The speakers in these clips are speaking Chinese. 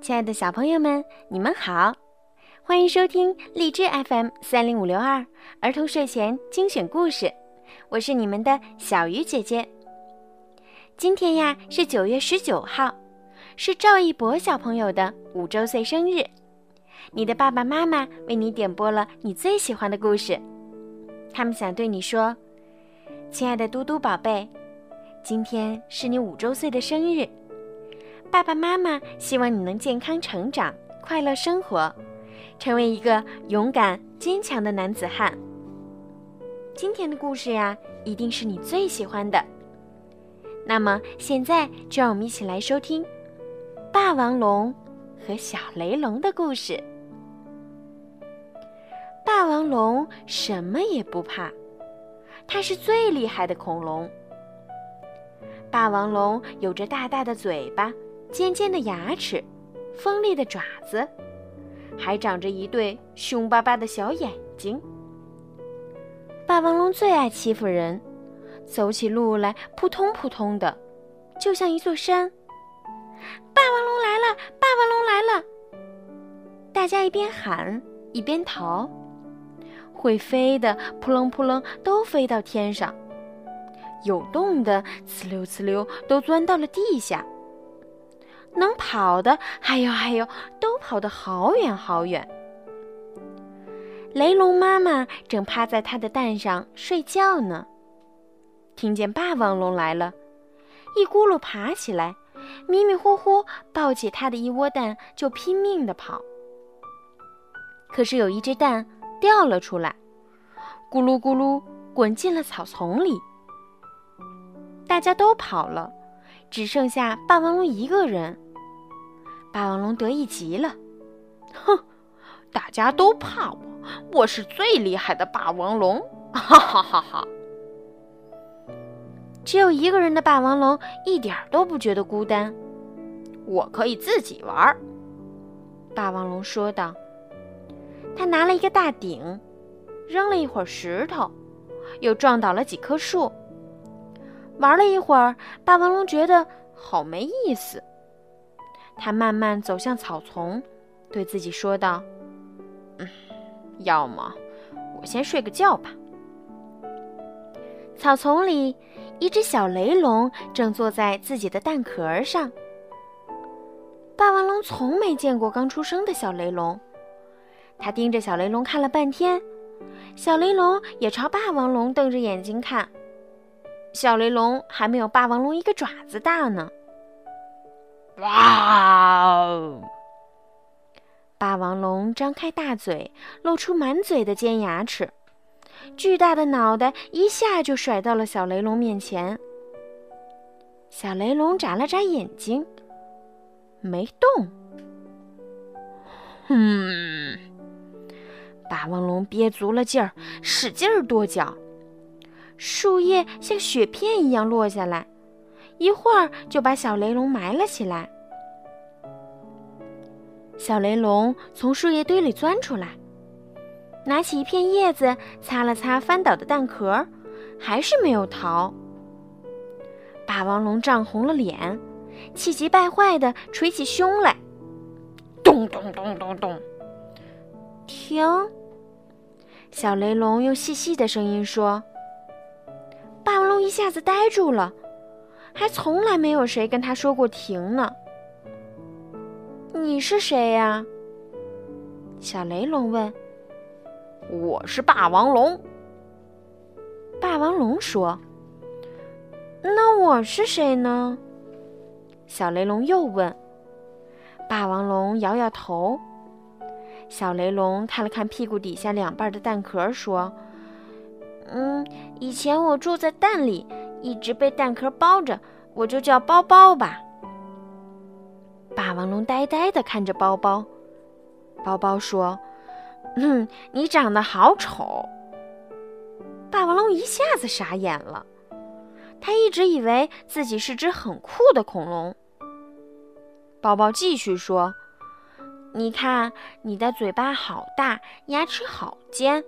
亲爱的小朋友们，你们好，欢迎收听荔枝 FM 三零五六二儿童睡前精选故事，我是你们的小鱼姐姐。今天呀是九月十九号，是赵一博小朋友的五周岁生日，你的爸爸妈妈为你点播了你最喜欢的故事，他们想对你说：“亲爱的嘟嘟宝贝，今天是你五周岁的生日。”爸爸妈妈希望你能健康成长，快乐生活，成为一个勇敢坚强的男子汉。今天的故事呀，一定是你最喜欢的。那么现在就让我们一起来收听《霸王龙和小雷龙的故事》。霸王龙什么也不怕，它是最厉害的恐龙。霸王龙有着大大的嘴巴。尖尖的牙齿，锋利的爪子，还长着一对凶巴巴的小眼睛。霸王龙最爱欺负人，走起路来扑通扑通的，就像一座山。霸王龙来了！霸王龙来了！大家一边喊一边逃，会飞的扑棱扑棱都飞到天上，有洞的呲溜呲溜都钻到了地下。能跑的，还有还有，都跑得好远好远。雷龙妈妈正趴在它的蛋上睡觉呢，听见霸王龙来了，一咕噜爬起来，迷迷糊糊抱起它的一窝蛋就拼命的跑。可是有一只蛋掉了出来，咕噜咕噜滚进了草丛里。大家都跑了，只剩下霸王龙一个人。霸王龙得意极了，哼，大家都怕我，我是最厉害的霸王龙，哈哈哈哈！只有一个人的霸王龙一点都不觉得孤单，我可以自己玩。霸王龙说道。他拿了一个大鼎，扔了一会儿石头，又撞倒了几棵树。玩了一会儿，霸王龙觉得好没意思。他慢慢走向草丛，对自己说道：“嗯，要么我先睡个觉吧。”草丛里，一只小雷龙正坐在自己的蛋壳上。霸王龙从没见过刚出生的小雷龙，他盯着小雷龙看了半天，小雷龙也朝霸王龙瞪着眼睛看。小雷龙还没有霸王龙一个爪子大呢。哇哦！霸王龙张开大嘴，露出满嘴的尖牙齿，巨大的脑袋一下就甩到了小雷龙面前。小雷龙眨了眨眼睛，没动。嗯，霸王龙憋足了劲儿，使劲儿跺脚，树叶像雪片一样落下来。一会儿就把小雷龙埋了起来。小雷龙从树叶堆里钻出来，拿起一片叶子擦了擦翻倒的蛋壳，还是没有逃。霸王龙涨红了脸，气急败坏地捶起胸来，咚咚咚咚咚！停！小雷龙用细细的声音说：“霸王龙一下子呆住了。”还从来没有谁跟他说过停呢。你是谁呀？小雷龙问。我是霸王龙。霸王龙说。那我是谁呢？小雷龙又问。霸王龙摇摇头。小雷龙看了看屁股底下两半的蛋壳，说：“嗯，以前我住在蛋里。”一直被蛋壳包着，我就叫包包吧。霸王龙呆呆地看着包包，包包说：“嗯，你长得好丑。”霸王龙一下子傻眼了，他一直以为自己是只很酷的恐龙。包包继续说：“你看，你的嘴巴好大，牙齿好尖，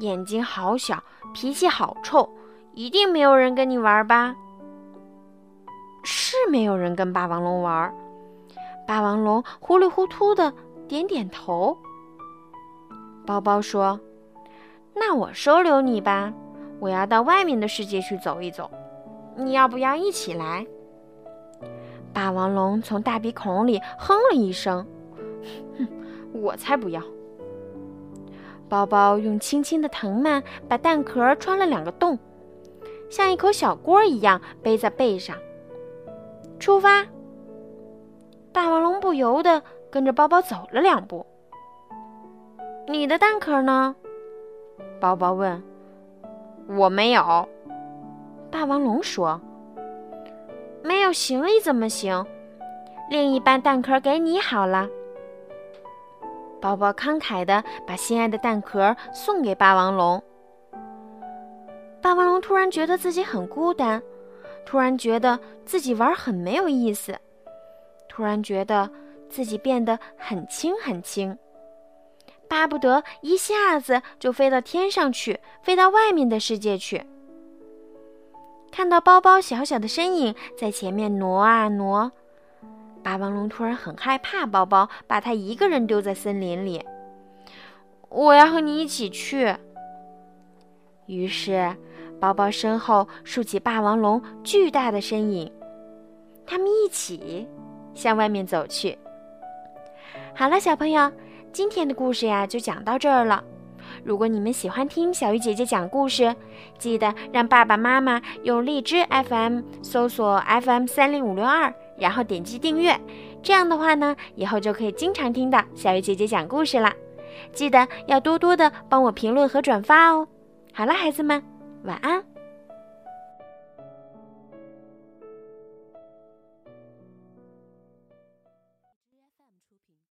眼睛好小，脾气好臭。”一定没有人跟你玩吧？是没有人跟霸王龙玩。霸王龙糊里糊涂的点点头。包包说：“那我收留你吧，我要到外面的世界去走一走，你要不要一起来？”霸王龙从大鼻孔里哼了一声：“哼，我才不要！”包包用轻轻的藤蔓把蛋壳穿了两个洞，像一口小锅一样背在背上。出发！霸王龙不由得跟着包包走了两步。你的蛋壳呢？包包问。我没有。霸王龙说。没有行李怎么行？另一半蛋壳给你好了。包包慷慨地把心爱的蛋壳送给霸王龙。霸王龙突然觉得自己很孤单，突然觉得自己玩很没有意思，突然觉得自己变得很轻很轻，巴不得一下子就飞到天上去，飞到外面的世界去。看到包包小小的身影在前面挪啊挪，霸王龙突然很害怕包包把它一个人丢在森林里。我要和你一起去。于是，包包身后竖起霸王龙巨大的身影，他们一起向外面走去。好了，小朋友，今天的故事呀就讲到这儿了。如果你们喜欢听小鱼姐姐讲故事，记得让爸爸妈妈用荔枝 FM 搜索 FM 三零五六二，然后点击订阅。这样的话呢，以后就可以经常听到小鱼姐姐讲故事啦。记得要多多的帮我评论和转发哦。好了，孩子们，晚安。